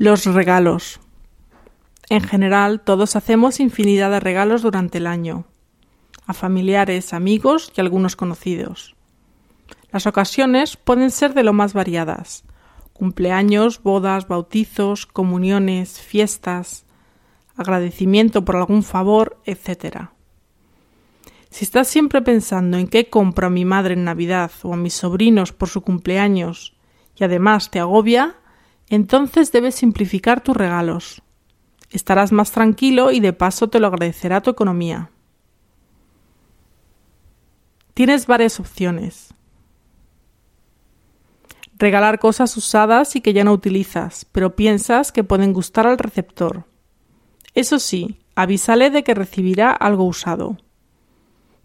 Los regalos. En general, todos hacemos infinidad de regalos durante el año, a familiares, amigos y algunos conocidos. Las ocasiones pueden ser de lo más variadas cumpleaños, bodas, bautizos, comuniones, fiestas, agradecimiento por algún favor, etc. Si estás siempre pensando en qué compro a mi madre en Navidad o a mis sobrinos por su cumpleaños y además te agobia, entonces debes simplificar tus regalos. Estarás más tranquilo y de paso te lo agradecerá tu economía. Tienes varias opciones. Regalar cosas usadas y que ya no utilizas, pero piensas que pueden gustar al receptor. Eso sí, avísale de que recibirá algo usado.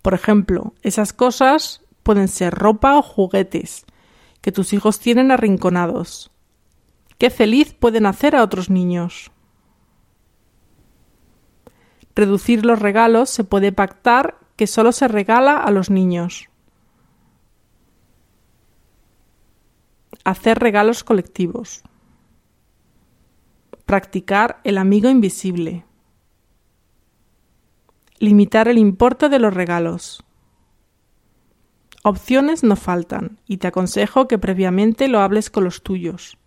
Por ejemplo, esas cosas pueden ser ropa o juguetes que tus hijos tienen arrinconados. Qué feliz pueden hacer a otros niños. Reducir los regalos se puede pactar que solo se regala a los niños. Hacer regalos colectivos. Practicar el amigo invisible. Limitar el importe de los regalos. Opciones no faltan, y te aconsejo que previamente lo hables con los tuyos.